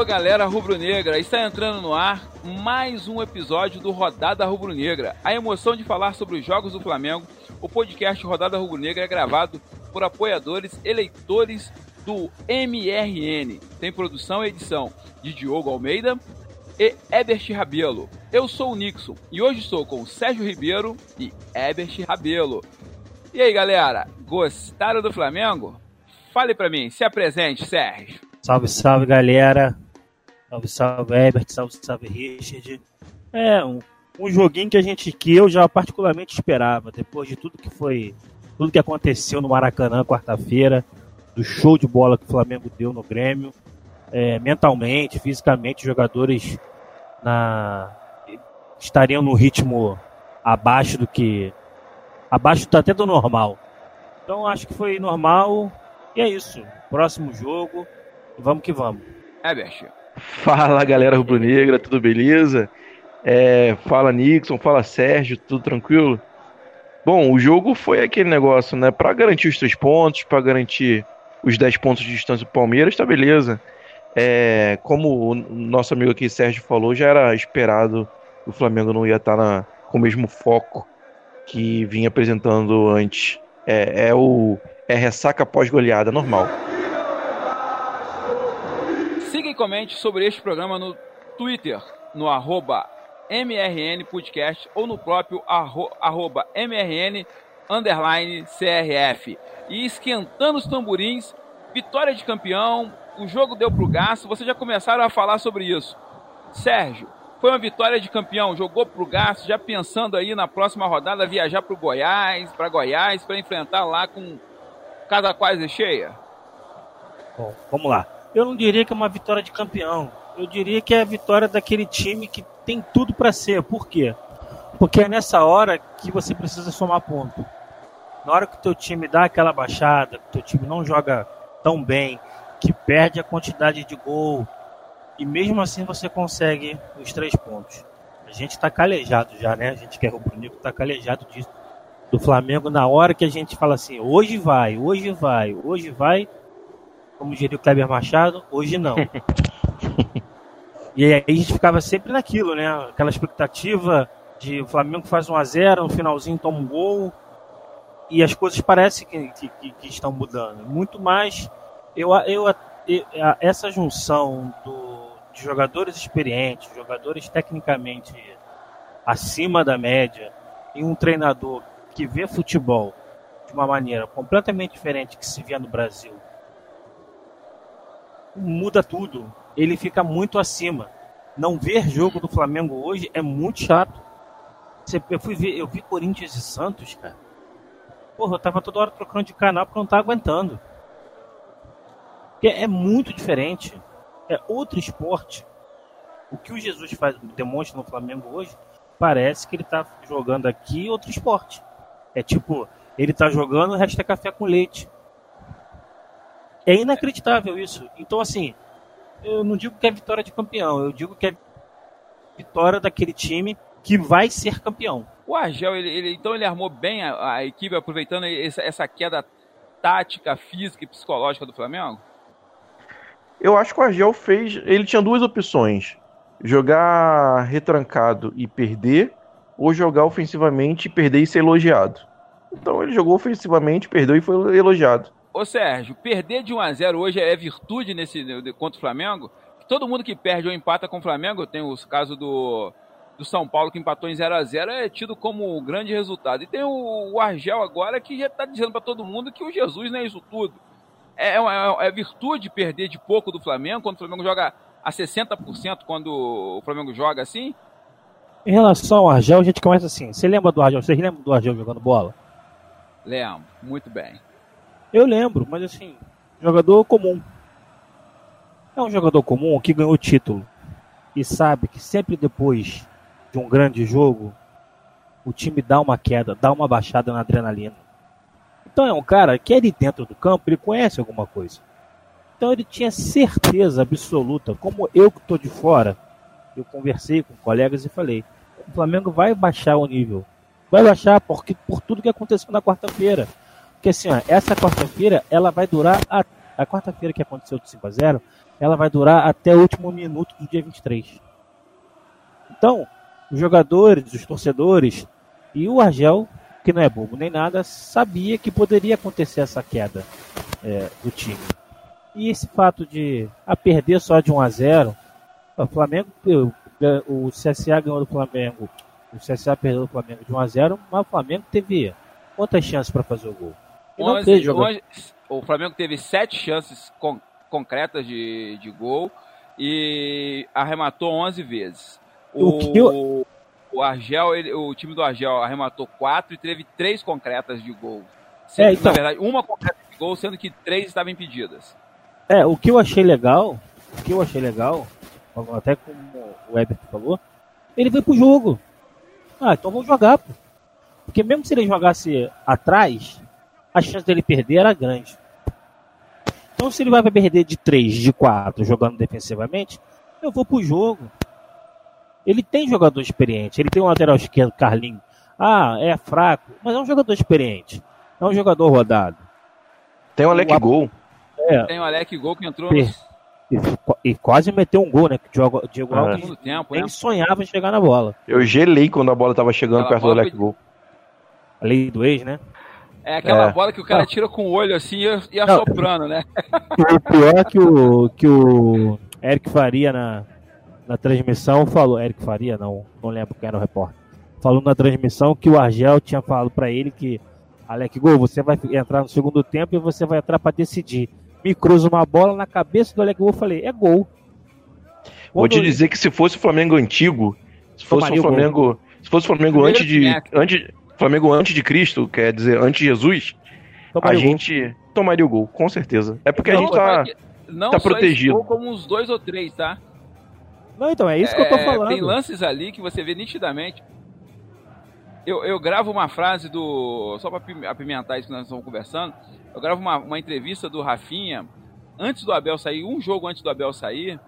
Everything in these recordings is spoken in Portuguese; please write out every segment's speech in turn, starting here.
Alô, galera rubro-negra, está entrando no ar mais um episódio do Rodada Rubro-Negra. A emoção de falar sobre os jogos do Flamengo, o podcast Rodada Rubro-Negra é gravado por apoiadores, eleitores do MRN. Tem produção e edição de Diogo Almeida e Ebert Rabelo. Eu sou o Nixon e hoje estou com Sérgio Ribeiro e Ebert Rabelo. E aí, galera, gostaram do Flamengo? Fale para mim, se apresente, Sérgio. Salve, salve, galera. Salve, salve, Ebert. Salve, salve, Richard. É, um, um joguinho que a gente, que eu já particularmente esperava, depois de tudo que foi, tudo que aconteceu no Maracanã quarta-feira, do show de bola que o Flamengo deu no Grêmio, é, mentalmente, fisicamente, os jogadores na, estariam no ritmo abaixo do que, abaixo até do normal. Então acho que foi normal, e é isso. Próximo jogo. Vamos que vamos. É, Bert. Fala galera rubro-negra, tudo beleza? É, fala Nixon, fala Sérgio, tudo tranquilo? Bom, o jogo foi aquele negócio, né? Para garantir os três pontos, para garantir os 10 pontos de distância do Palmeiras, tá beleza. É, como o nosso amigo aqui Sérgio falou, já era esperado que o Flamengo não ia estar tá na, com o mesmo foco que vinha apresentando antes. É, é o é ressaca pós-goleada normal. Siga e comente sobre este programa no Twitter, no arroba MRN Podcast ou no próprio arro, arroba MRN underline CRF. E esquentando os tamborins, vitória de campeão, o jogo deu pro gasto, vocês já começaram a falar sobre isso. Sérgio, foi uma vitória de campeão, jogou pro gasto, já pensando aí na próxima rodada viajar pro Goiás, para Goiás, para enfrentar lá com casa quase cheia? Bom, vamos lá. Eu não diria que é uma vitória de campeão. Eu diria que é a vitória daquele time que tem tudo para ser. Por quê? Porque é nessa hora que você precisa somar ponto. Na hora que o teu time dá aquela baixada, que o teu time não joga tão bem, que perde a quantidade de gol, e mesmo assim você consegue os três pontos. A gente está calejado já, né? A gente quer o Bruno está calejado disso do Flamengo na hora que a gente fala assim, hoje vai, hoje vai, hoje vai, como diria o Kleber Machado, hoje não. e aí a gente ficava sempre naquilo, né? Aquela expectativa de o Flamengo faz 1 a 0 no finalzinho toma um gol e as coisas parecem que, que, que estão mudando. Muito mais, eu, eu, eu essa junção do, de jogadores experientes, jogadores tecnicamente acima da média, e um treinador que vê futebol de uma maneira completamente diferente que se vê no Brasil, muda tudo. Ele fica muito acima. Não ver jogo do Flamengo hoje é muito chato. Eu fui ver, eu vi Corinthians e Santos, cara. Porra, eu tava toda hora trocando de canal porque eu não tava aguentando. Porque é muito diferente. É outro esporte. O que o Jesus faz, demonstra no Flamengo hoje, parece que ele tá jogando aqui outro esporte. É tipo, ele tá jogando, o resto é café com leite. É inacreditável isso. Então, assim, eu não digo que é vitória de campeão, eu digo que é vitória daquele time que vai ser campeão. O Argel, ele, ele então ele armou bem a, a equipe, aproveitando essa, essa, queda tática, física e psicológica do Flamengo? Eu acho que o Argel fez. Ele tinha duas opções: jogar retrancado e perder, ou jogar ofensivamente, perder e ser elogiado. Então ele jogou ofensivamente, perdeu e foi elogiado. Ô Sérgio, perder de 1 a 0 hoje é virtude nesse contra o Flamengo? Todo mundo que perde ou empata com o Flamengo, tem o caso do, do São Paulo que empatou em 0 a 0 é tido como um grande resultado. E tem o, o Argel agora que já está dizendo para todo mundo que o Jesus não é isso tudo. É, é, é, virtude perder de pouco do Flamengo, quando o Flamengo joga a 60% quando o Flamengo joga assim? Em relação ao Argel, a gente começa assim. Você lembra do Argel? Vocês lembram do Argel jogando bola? Lembro, muito bem. Eu lembro, mas assim, jogador comum. É um jogador comum que ganhou título e sabe que sempre depois de um grande jogo, o time dá uma queda, dá uma baixada na adrenalina. Então é um cara que ali dentro do campo, ele conhece alguma coisa. Então ele tinha certeza absoluta, como eu que estou de fora, eu conversei com colegas e falei: o Flamengo vai baixar o nível. Vai baixar porque, por tudo que aconteceu na quarta-feira. Porque assim, ó, essa quarta-feira ela vai durar a, a quarta-feira que aconteceu do 5 a 0 ela vai durar até o último minuto do dia 23. Então, os jogadores, os torcedores e o Argel, que não é bobo nem nada, sabia que poderia acontecer essa queda é, do time. E esse fato de a perder só de 1 a 0, o Flamengo, o CSA ganhou do Flamengo, o CSA perdeu do Flamengo de 1 a 0, mas o Flamengo teve quantas chances para fazer o gol? 11, 11, o Flamengo teve sete chances con concretas de, de gol e arrematou 11 vezes. O, o, o Argel, ele, o time do Argel arrematou quatro e teve três concretas de gol. Sendo, é, então... Na verdade, uma concreta de gol, sendo que três estavam impedidas. É, o que eu achei legal, o que eu achei legal, até como o Everton falou, ele veio pro jogo. Ah, então vamos jogar, pô. Porque mesmo se ele jogasse atrás, a chance dele perder era grande. Então se ele vai perder de 3, de 4, jogando defensivamente, eu vou pro jogo. Ele tem jogador experiente, ele tem um lateral esquerdo, Carlinhos. Ah, é fraco, mas é um jogador experiente. É um jogador rodado. Tem o Alec o, Gol. É, tem o Alec Gol que entrou e, e, quase meteu um gol, né? Que o Diego ah. Alves tempo, nem né? sonhava em chegar na bola. Eu gelei quando a bola tava chegando Aquela perto do Alec foi... Gol. A lei do ex, né? É aquela é. bola que o cara tira com o olho assim e assoprando, né? O pior é que o, que o Eric Faria na, na transmissão falou, Eric Faria, não, não lembro quem era o repórter, falou na transmissão que o Argel tinha falado para ele que Alec Gol, você vai entrar no segundo tempo e você vai entrar para decidir. Me cruza uma bola na cabeça do Alec Gol, eu falei, é gol. Quando Vou te dizer que se fosse o Flamengo antigo, se fosse o Flamengo, se fosse o Flamengo antes de, antes, Flamengo antes de Cristo, quer dizer, antes de Jesus, tomaria a gente tomaria o gol, com certeza. É porque não, a gente tá, não tá protegido. Não como uns dois ou três, tá? Não, então, é isso é, que eu tô é, falando. Tem lances ali que você vê nitidamente. Eu, eu gravo uma frase do. Só para apimentar isso que nós estamos conversando. Eu gravo uma, uma entrevista do Rafinha, antes do Abel sair, um jogo antes do Abel sair.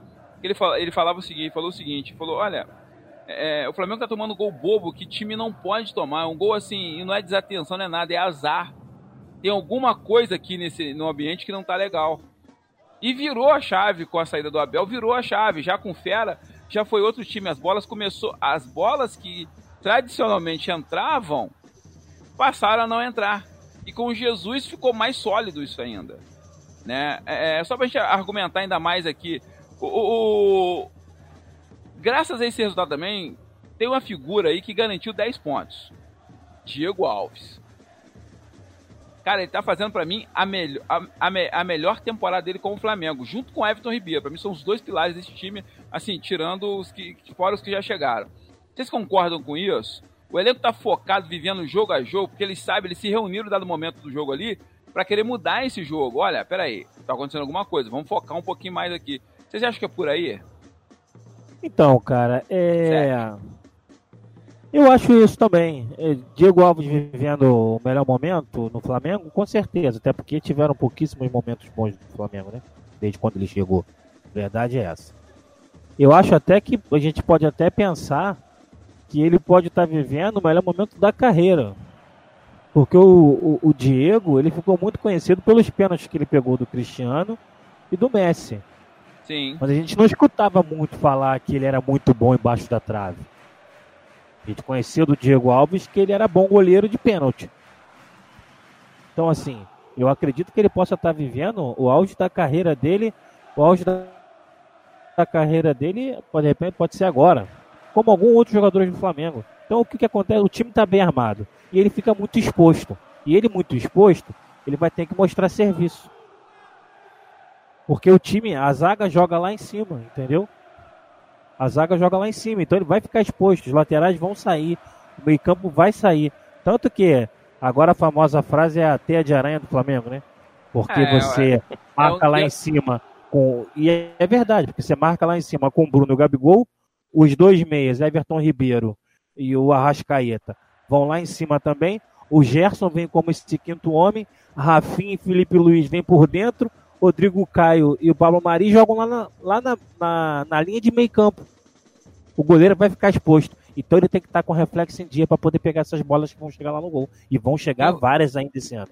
Ele, fala, ele falava o seguinte: falou o seguinte, falou: olha, é, o Flamengo tá tomando gol bobo que time não pode tomar. Um gol assim, e não é desatenção, não é nada, é azar. Tem alguma coisa aqui nesse, no ambiente que não tá legal. E virou a chave com a saída do Abel, virou a chave. Já com Fera, já foi outro time. As bolas começou. As bolas que tradicionalmente entravam passaram a não entrar. E com Jesus ficou mais sólido isso ainda. Né? É, é só pra gente argumentar ainda mais aqui. O, o, graças a esse resultado também, tem uma figura aí que garantiu 10 pontos. Diego Alves. Cara, ele tá fazendo para mim a, melhor, a, a, a, melhor temporada dele com o Flamengo, junto com Everton Ribeiro. Para mim são os dois pilares desse time, assim, tirando os que fora os que já chegaram. Vocês concordam com isso? O elenco tá focado, vivendo jogo a jogo, porque eles sabem, eles se reuniram dado momento do jogo ali para querer mudar esse jogo. Olha, peraí, tá acontecendo alguma coisa, vamos focar um pouquinho mais aqui. Vocês acham que é por aí? Então, cara, é. Certo. Eu acho isso também. É, Diego Alves vivendo o melhor momento no Flamengo, com certeza, até porque tiveram pouquíssimos momentos bons do Flamengo, né? Desde quando ele chegou. Verdade é essa. Eu acho até que a gente pode até pensar que ele pode estar vivendo o melhor momento da carreira. Porque o, o, o Diego, ele ficou muito conhecido pelos pênaltis que ele pegou do Cristiano e do Messi. Sim. Mas a gente não escutava muito falar que ele era muito bom embaixo da trave. A gente conhecia do Diego Alves que ele era bom goleiro de pênalti. Então, assim, eu acredito que ele possa estar vivendo o auge da carreira dele, o auge da, da carreira dele, de repente, pode ser agora, como algum outro jogador do Flamengo. Então, o que, que acontece? O time está bem armado e ele fica muito exposto. E ele, muito exposto, ele vai ter que mostrar serviço. Porque o time, a zaga joga lá em cima, entendeu? A zaga joga lá em cima, então ele vai ficar exposto, os laterais vão sair, o meio-campo vai sair. Tanto que agora a famosa frase é a teia de aranha do Flamengo, né? Porque é, você é, marca é lá em cima com. E é verdade, porque você marca lá em cima com o Bruno e o Gabigol, os dois meias, Everton Ribeiro e o Arrascaeta, vão lá em cima também. O Gerson vem como esse quinto homem, Rafinha e Felipe Luiz vêm por dentro, Rodrigo Caio e o Pablo Mari jogam lá na, lá na, na, na linha de meio campo. O goleiro vai ficar exposto. Então ele tem que estar com reflexo em dia para poder pegar essas bolas que vão chegar lá no gol. E vão chegar várias ainda esse ano.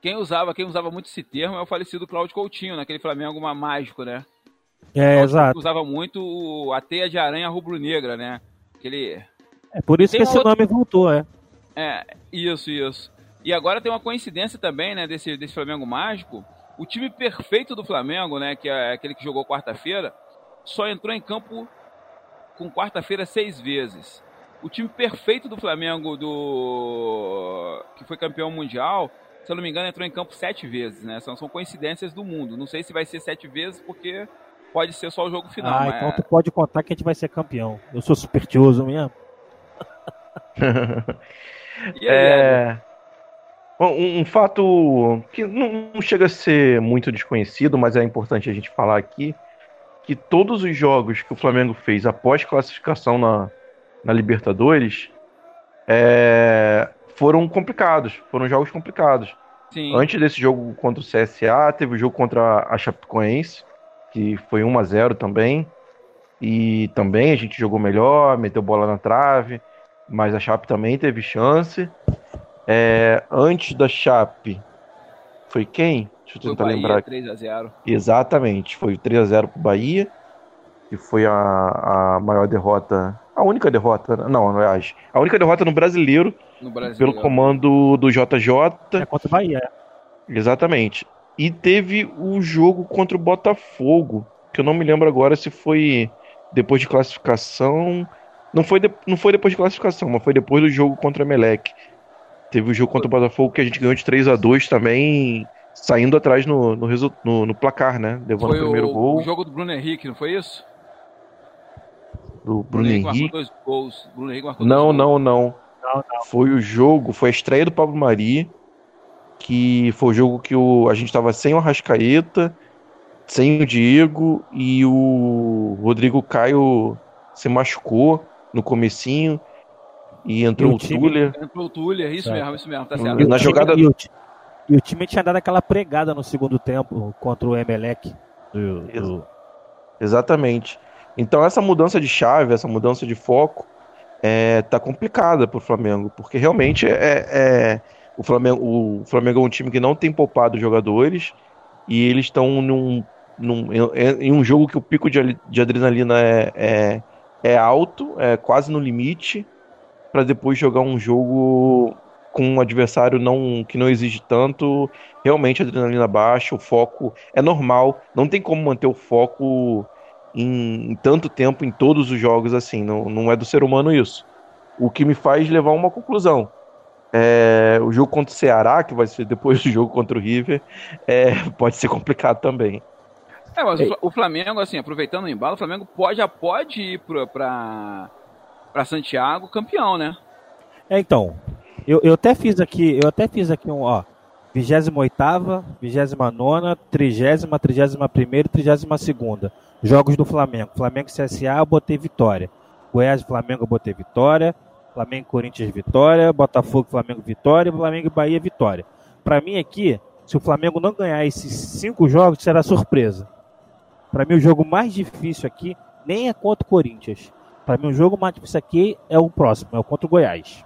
Quem usava, quem usava muito esse termo é o falecido Cláudio Coutinho, naquele Flamengo mágico, né? É, exato. Usava muito a teia de aranha rubro-negra, né? Aquele... É por isso Tem que esse outro- nome voltou, é. É, isso, isso. E agora tem uma coincidência também, né, desse, desse Flamengo mágico. O time perfeito do Flamengo, né, que é aquele que jogou quarta-feira, só entrou em campo com quarta-feira seis vezes. O time perfeito do Flamengo, do que foi campeão mundial, se eu não me engano, entrou em campo sete vezes, né? São, são coincidências do mundo. Não sei se vai ser sete vezes, porque pode ser só o jogo final. ah, mas- então tu pode contar que a gente vai ser campeão. Eu sou supersticioso mesmo. E aí, Eder? É... Um, um fato que não não chega a ser muito desconhecido, mas é importante a gente falar aqui, que todos os jogos que o Flamengo fez após classificação na, na Libertadores é, foram complicados, foram jogos complicados. Sim. Antes desse jogo contra o CSA, teve o jogo contra a Chapecoense, que foi 1 a 0 também. E também a gente jogou melhor, meteu bola na trave, mas a Chape também teve chance. É, antes da Chape, foi quem? Deixa eu Foi o tentar Bahia, lembrar. 3 a 0 Exatamente, foi o 3 a 0 pro Bahia, que foi a, a maior derrota, a única derrota, não, aliás, a única derrota no brasileiro no Brasil. pelo comando do JJ. É contra o Bahia. é. Exatamente. E teve o jogo contra o Botafogo, que eu não me lembro agora se foi depois de classificação. Não foi, de- não foi depois de classificação, mas foi depois do jogo contra o Emelec. Teve o jogo contra o Botafogo que a gente ganhou de 3 a 2 também, saindo atrás no, no, resu- no, no placar, né? Levando Foi o primeiro o, gol o jogo do Bruno Henrique, não foi isso? do Bruno marcou Henrique. dois gols. Bruno Henrique marcou Não, dois gols. não, não. Não, não. Foi o jogo, foi a estreia do Pablo Mari, que foi o jogo que o, a gente tava sem o Arrascaeta, sem o Diego e o Rodrigo Caio se machucou no comecinho e entrou E o o Tuller. Entrou o Tuller, isso Certo. mesmo, isso mesmo, tá E certo. na o time- jogada- e, o, e o time tinha dado aquela pregada no segundo tempo contra o Emelec. Do, do- Exatamente. Então essa mudança de chave, essa mudança de foco, é, tá complicada pro Flamengo, porque realmente é, é- o Flamengo, o Flamengo é um time que não tem poupado jogadores e eles estão num, num- em, em um jogo que o pico de, de adrenalina é, é, é alto, é quase no limite, para depois jogar um jogo com um adversário não, que não exige tanto, realmente a adrenalina baixa, o foco é normal, não tem como manter o foco em, em tanto tempo em todos os jogos assim, não, não é do ser humano isso. O que me faz levar a uma conclusão. É, o jogo contra o Ceará, que vai ser depois do jogo contra o River, é, pode ser complicado também. É, mas o Fla- o Flamengo, assim, aproveitando o embalo, o Flamengo pode, já pode ir pra, pra Santiago campeão, né? É, então, eu, eu até fiz aqui, eu até fiz aqui um, ó, 28ª, 29ª, 30ª, 31ª e 32ª. Jogos do Flamengo. Flamengo CSA eu botei vitória. Goiás Flamengo eu botei vitória. Flamengo Corinthians vitória. Botafogo Flamengo vitória. Flamengo e Bahia vitória. Pra mim aqui, se o Flamengo não ganhar esses cinco jogos, será surpresa. Pra mim o jogo mais difícil aqui nem é contra o Corinthians. Pra mim o jogo mais difícil aqui é o próximo, é o contra o Goiás.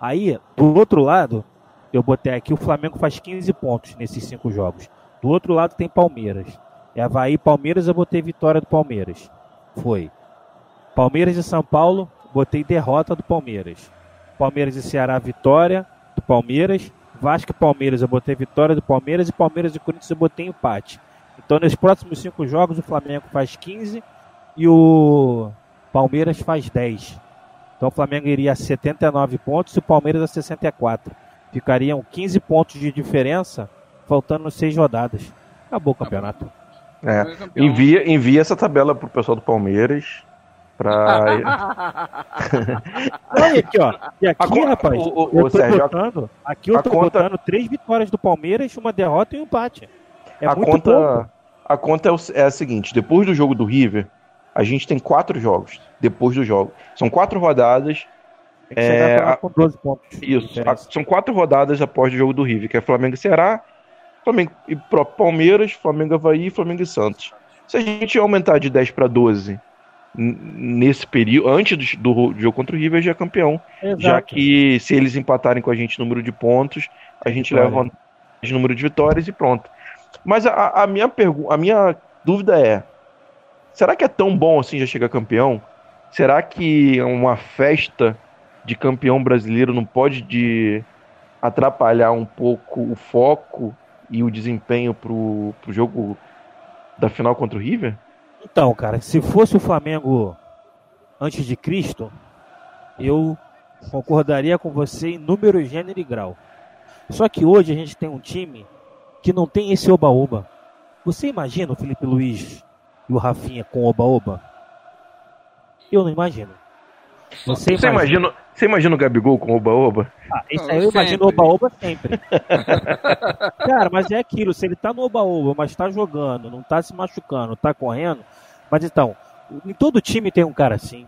Aí, do outro lado, eu botei aqui o Flamengo faz 15 pontos nesses cinco jogos. Do outro lado tem Palmeiras. É Havaí Palmeiras, eu botei vitória do Palmeiras. Foi. Palmeiras e São Paulo, botei derrota do Palmeiras. Palmeiras e Ceará, vitória do Palmeiras. Vasco e Palmeiras, eu botei vitória do Palmeiras. E Palmeiras e Corinthians, eu botei empate. Então, nos próximos cinco jogos, o Flamengo faz 15 e o Palmeiras faz 10. Então o Flamengo iria a 79 pontos e o Palmeiras a 64. Ficariam 15 pontos de diferença, faltando seis rodadas. Acabou o campeonato. É. Envia, envia essa tabela pro pessoal do Palmeiras. Pra... Olha aqui, ó. E A aqui, con- rapaz, o- o- eu tô Sérgio, a- botando, aqui eu a tô conta- botando três vitórias do Palmeiras, uma derrota e um empate. É a muito conta, pouco. a conta é, o- é a seguinte: depois do jogo do River, a gente tem quatro jogos. Depois do jogo. São quatro rodadas. É, a- com 12 pontos. Isso. a- são quatro rodadas após o jogo do River, que é Flamengo e Ceará, Flamengo e próprio Palmeiras, Flamengo Havaí e Flamengo e Santos. Se a gente aumentar de 10 para 12 n- nesse período, antes do, do jogo contra o River, já é campeão. Exato. Já que se eles empatarem com a gente número de pontos, a gente Vitória. leva de número de vitórias e pronto. Mas a, a minha pergunta, a minha dúvida é: será que é tão bom assim já chegar campeão? Será que uma festa de campeão brasileiro não pode de atrapalhar um pouco o foco e o desempenho pro, pro jogo da final contra o River? Então, cara, se fosse o Flamengo antes de Cristo, eu concordaria com você em número, gênero e grau. Só que hoje a gente tem um time que não tem esse oba-oba. Você imagina o Felipe Luiz e o Rafinha com oba-oba? Eu não imagino. Você, você imagina... imagina, você imagina o Gabigol com oba-oba? Ah, isso aí eu imagino oba-oba sempre. Cara, mas é aquilo, se ele tá no oba-oba, mas tá jogando, não tá se machucando, tá correndo. Mas então, em todo time tem um cara assim.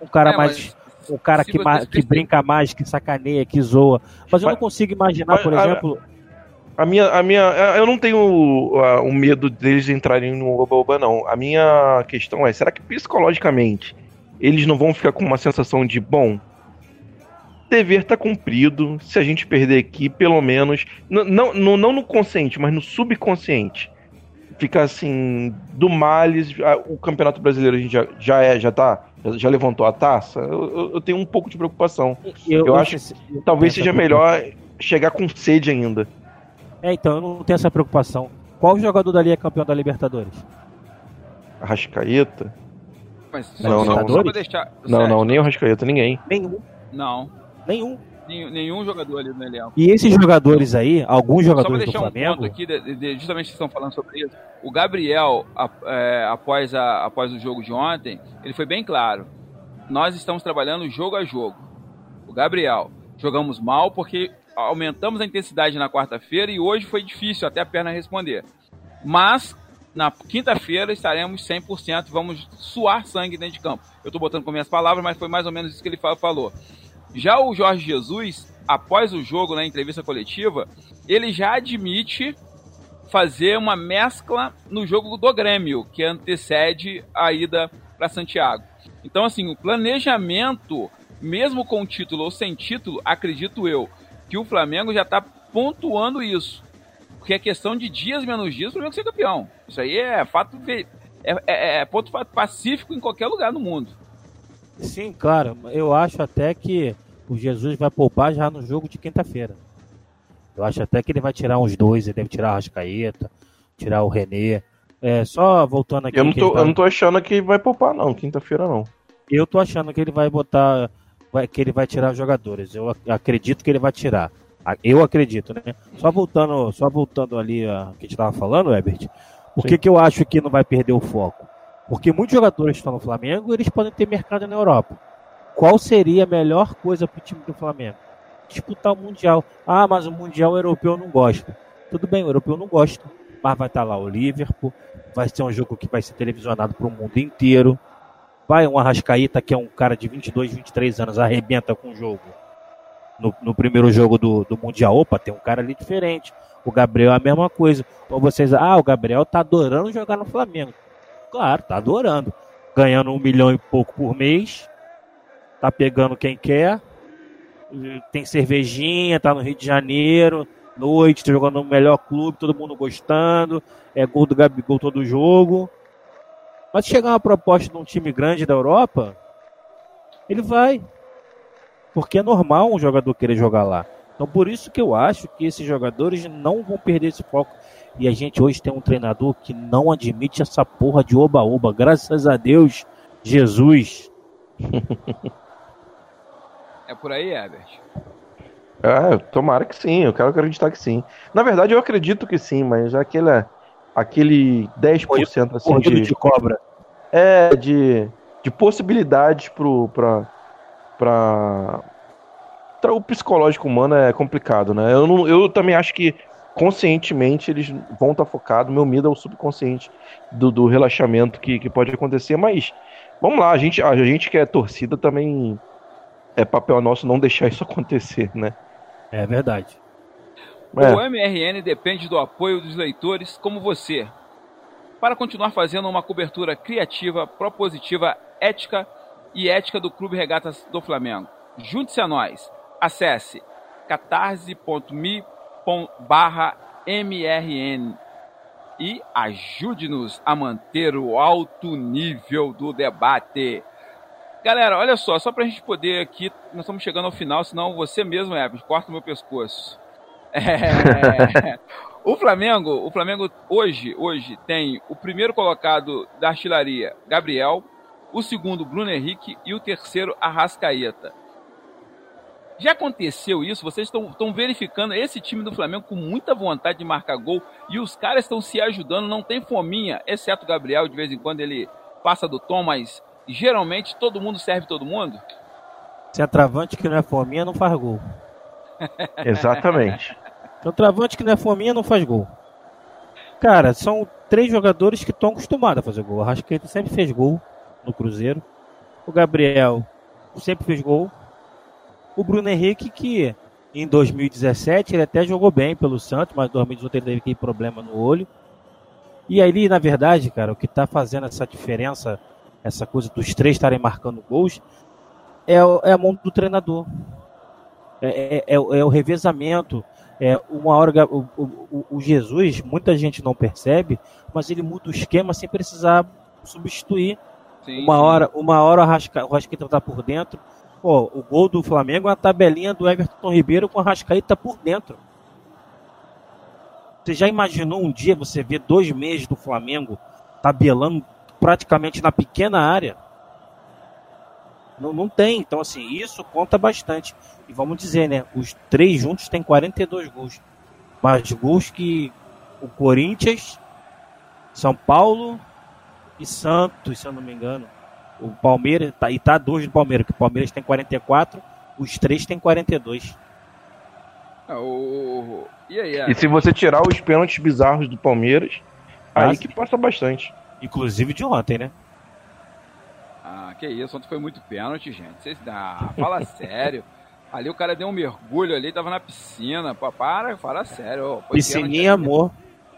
Um cara é, mais. Um cara que, que brinca mais, que sacaneia, que zoa. Mas eu não consigo imaginar, por exemplo. A minha, a minha, eu não tenho o, o medo deles entrarem no oba-oba, não. A minha questão é, será que psicologicamente eles não vão ficar com uma sensação de, bom, dever tá cumprido, se a gente perder aqui, pelo menos, não, não, não no consciente, mas no subconsciente, fica assim, do males, o Campeonato Brasileiro a gente já, já é, já tá, já levantou a taça, eu, eu tenho um pouco de preocupação. Eu, eu acho que talvez seja melhor chegar com sede ainda. É, então, eu não tenho essa preocupação. Qual jogador dali é campeão da Libertadores? Arrascaeta? Mas não, não, não, deixar... não, não, nem o Arrascaeta, ninguém. Nenhum. Não. Nenhum. Nenhum, nenhum jogador ali no elenco. E esses jogadores aí, alguns jogadores do Flamengo... Um ponto aqui, de, de, justamente vocês estão falando sobre isso. O Gabriel, a, é, após, a, após o jogo de ontem, ele foi bem claro. Nós estamos trabalhando jogo a jogo. O Gabriel, jogamos mal porque aumentamos a intensidade na quarta-feira e hoje foi difícil até a perna responder. Mas na quinta-feira estaremos 100%, vamos suar sangue dentro de campo. Eu estou botando com minhas palavras, mas foi mais ou menos isso que ele falou. Já o Jorge Jesus, após o jogo na entrevista coletiva, ele já admite fazer uma mescla no jogo do Grêmio, que antecede a ida para Santiago. Então, assim, o planejamento, mesmo com título ou sem título, acredito eu, que o Flamengo já está pontuando isso. Porque é questão de dias menos dias o Flamengo ser campeão. Isso aí é fato é, é, é ponto pacífico em qualquer lugar no mundo. Sim, claro. Eu acho até que o Jesus vai poupar já no jogo de quinta-feira. Eu acho até que ele vai tirar uns dois, ele deve tirar a Rascaeta, tirar o René. É, só voltando aqui. Eu não tô, tá... eu não tô achando que vai poupar, não, quinta-feira não. Eu tô achando que ele vai botar. Vai, que ele vai tirar jogadores. Eu acredito que ele vai tirar. Eu acredito, né? Só voltando, só voltando ali a que a gente tava falando, Herbert. Por que, que eu acho que não vai perder o foco? Porque muitos jogadores estão no Flamengo eles podem ter mercado na Europa. Qual seria a melhor coisa para o time do Flamengo? Disputar o Mundial. Ah, mas o Mundial europeu não gosta. Tudo bem, o europeu não gosta. Mas vai estar tá lá o Liverpool. Vai ser um jogo que vai ser televisionado para o mundo inteiro. Vai um Arrascaíta, que é um cara de 22, 23 anos, arrebenta com o jogo. No, no primeiro jogo do, do Mundial. Opa, tem um cara ali diferente. O Gabriel é a mesma coisa. Ou vocês, ah, o Gabriel tá adorando jogar no Flamengo. Claro, tá adorando. Ganhando um milhão e pouco por mês. Tá pegando quem quer. Tem cervejinha, tá no Rio de Janeiro. Noite, tá jogando no melhor clube, todo mundo gostando. É gol do Gabigol todo jogo. Mas se chegar uma proposta de um time grande da Europa, ele vai. Porque é normal um jogador querer jogar lá. Então por isso que eu acho que esses jogadores não vão perder esse foco. E a gente hoje tem um treinador que não admite essa porra de oba-oba. Graças a Deus, Jesus. é por aí, Herbert? É, tomara que sim, eu quero acreditar que sim. Na verdade, eu acredito que sim, mas aquele, aquele 10% assim de, de cobra. É, de, de possibilidades pro, pra, pra, pra. O psicológico humano é complicado, né? Eu, não, eu também acho que conscientemente eles vão estar tá focados. Meu medo é o subconsciente do, do relaxamento que, que pode acontecer, mas vamos lá, a gente, a gente que é torcida também é papel nosso não deixar isso acontecer, né? É verdade. É. O MRN depende do apoio dos leitores como você, para continuar fazendo uma cobertura criativa, propositiva, ética e ética do Clube Regatas do Flamengo. Junte-se a nós. Acesse catarse.me MRN e ajude-nos a manter o alto nível do debate. Galera, olha só, só para a gente poder aqui, nós estamos chegando ao final, senão você mesmo, Herbert, corta o meu pescoço. É, o Flamengo, o Flamengo hoje, hoje tem o primeiro colocado da artilharia, Gabriel, o segundo, Bruno Henrique e o terceiro, Arrascaeta. Já aconteceu isso? Vocês estão verificando esse time do Flamengo com muita vontade de marcar gol e os caras estão se ajudando, não tem fominha, exceto o Gabriel, de vez em quando ele passa do tom, mas geralmente todo mundo serve todo mundo? Se é travante que não é fominha, não faz gol. Exatamente. Travante que não é fominha, não faz gol. Cara, são três jogadores que estão acostumados a fazer gol. O Arrascaeta sempre fez gol no Cruzeiro. O Gabriel sempre fez gol. O Bruno Henrique, que em 2017 ele até jogou bem pelo Santos, mas em 2018 ele teve problema no olho. E aí, na verdade, cara, o que está fazendo essa diferença, essa coisa dos três estarem marcando gols, é, é a mão do treinador. É, é, é, é o revezamento. É, uma hora o, o, o, Jesus, muita gente não percebe, mas ele muda o esquema sem precisar substituir. Sim, uma hora, uma hora o Rascaeta está por dentro, Pô, o gol do Flamengo é a tabelinha do Everton Ribeiro com a Rascaíta por dentro. Você já imaginou um dia você ver dois meses do Flamengo tabelando praticamente na pequena área? Não, não tem. Então, assim, isso conta bastante. E vamos dizer, né? Os três juntos têm 42 gols. Mais gols que o Corinthians, São Paulo e Santos, se eu não me engano. O Palmeiras, tá, e tá dois do Palmeiras, que o Palmeiras tem 44, os três tem 42. Ah, o... E, aí, é? e se você tirar os pênaltis bizarros do Palmeiras, aí que passa bastante. Inclusive de ontem, né? Ah, que isso, ontem foi muito pênalti, gente. Vocês ah, fala sério. Ali o cara deu um mergulho ali, tava na piscina. Pô, para, fala sério. Piscininha, amor.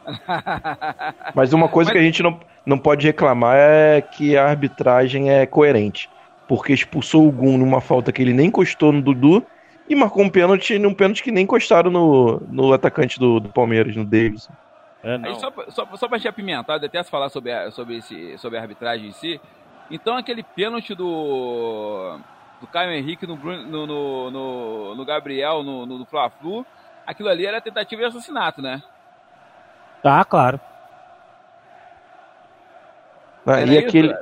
Mas uma coisa Mas... que a gente não, não pode reclamar é que a arbitragem é coerente. Porque expulsou o Gum numa falta que ele nem encostou no Dudu e marcou um pênalti num pênalti que nem encostaram no, no atacante do, do Palmeiras, no Davis. É, só, só, só pra gente apimentar, até falar sobre a, sobre, esse, sobre a arbitragem em si. Então aquele pênalti do, do Caio Henrique no, no, no, no, no Gabriel, no, no, no Fla-Flu, aquilo ali era tentativa de assassinato, né? Ah, claro. Ah, e aquele.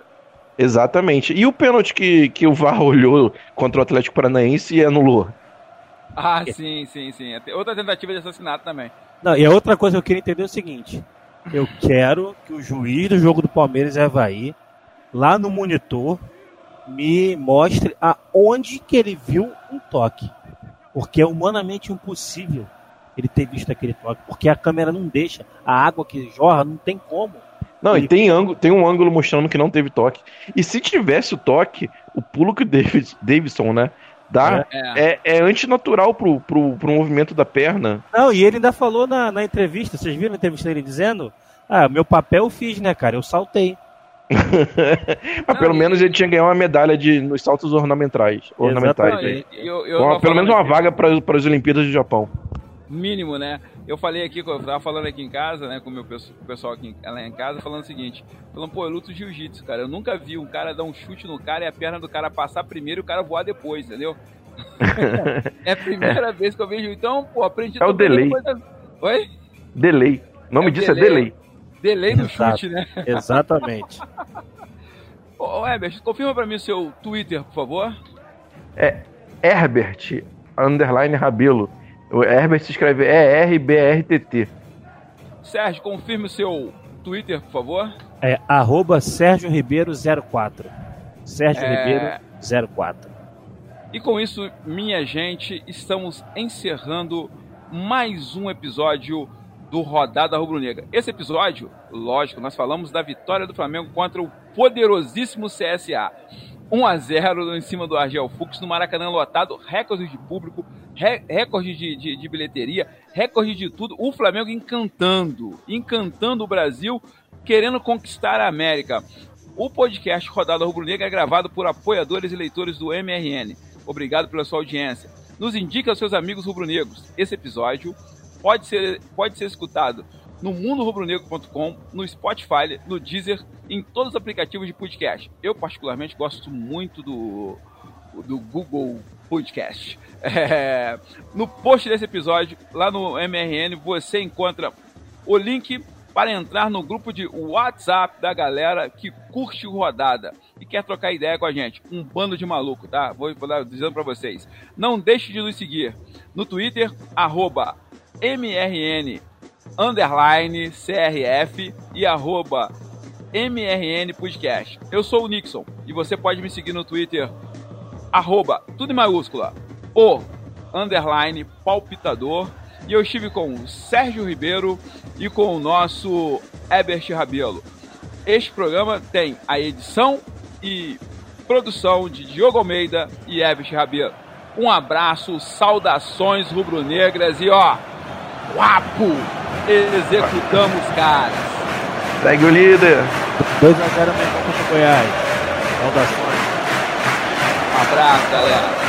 Exatamente. E o pênalti que, que o VAR olhou contra o Atlético Paranaense e anulou? Ah, sim, sim, sim. Outra tentativa de assassinato também. Não, e a outra coisa que eu queria entender é o seguinte: eu quero que o juiz do jogo do Palmeiras e Havaí, lá no monitor, me mostre aonde que ele viu um toque. Porque é humanamente impossível ele ter visto aquele toque, porque a câmera não deixa, a água que jorra não tem como. Não, ele... e tem, ângulo, tem um ângulo mostrando que não teve toque. E se tivesse o toque, o pulo que o David, Davidson, né, dá é, é, é antinatural pro, pro, pro movimento da perna. Não, e ele ainda falou na, na entrevista, vocês viram a entrevista dele dizendo? Ah, meu papel eu fiz, né, cara? Eu saltei. Mas pelo menos ele tinha ganhado uma medalha de, nos saltos ornamentais. ornamentais eu, eu, eu pelo menos uma vaga para as Olimpíadas do Japão mínimo, né? Eu falei aqui, eu tava falando aqui em casa, né, com o meu pessoal aqui lá em casa, falando o seguinte, falando, pô, eu luto jiu-jitsu, cara, eu nunca vi um cara dar um chute no cara e a perna do cara passar primeiro e o cara voar depois, entendeu? é a primeira vez que eu vejo, então, pô, aprendi... É o delay. Da... Oi? Delay. O nome é disso delay. é delay. Delay do chute, né? Exatamente. Ô, Herbert, confirma pra mim o seu Twitter, por favor. É Herbert, underline Rabelo. O Herbert se escreve E-R-B-R-T-T. Sérgio, confirme o seu Twitter, por favor. É arroba Sérgio Ribeiro 04. Sérgio é... Ribeiro 04. E com isso, minha gente, estamos encerrando mais um episódio do Rodada Rubro Negra. Esse episódio, lógico, nós falamos da vitória do Flamengo contra o poderosíssimo CSA. 1 a 0 em cima do Argel Fux no Maracanã lotado, recorde de público, recorde de, de, de, bilheteria, recorde de tudo. O Flamengo encantando, encantando o Brasil, querendo conquistar a América. O podcast Rodada Rubro Negra é gravado por apoiadores e leitores do MRN. Obrigado pela sua audiência. Nos indique aos seus amigos rubro-negros. Esse episódio pode ser, pode ser escutado no mundorubronegro.com, no Spotify, no Deezer, em todos os aplicativos de podcast. Eu, particularmente, gosto muito do, do Google Podcast. É, no post desse episódio, lá no MRN, você encontra o link para entrar no grupo de WhatsApp da galera que curte o Rodada e quer trocar ideia com a gente. Um bando de maluco, tá? Vou, vou dizendo para vocês. Não deixe de nos seguir no Twitter, arroba MRN underline CRF e arroba MRN Podcast. Eu sou o Nixon e você pode me seguir no Twitter, arroba, tudo em maiúscula, o underline palpitador. E eu estive com o Sérgio Ribeiro e com o nosso Ebert Rabelo. Este programa tem a edição e produção de Diogo Almeida e Ebert Rabelo. Um abraço, saudações rubro-negras e ó, guapo! Executamos, caras! Segue o líder! 2x0 Mengão contra o Goiás. Saudações. Um abraço, galera!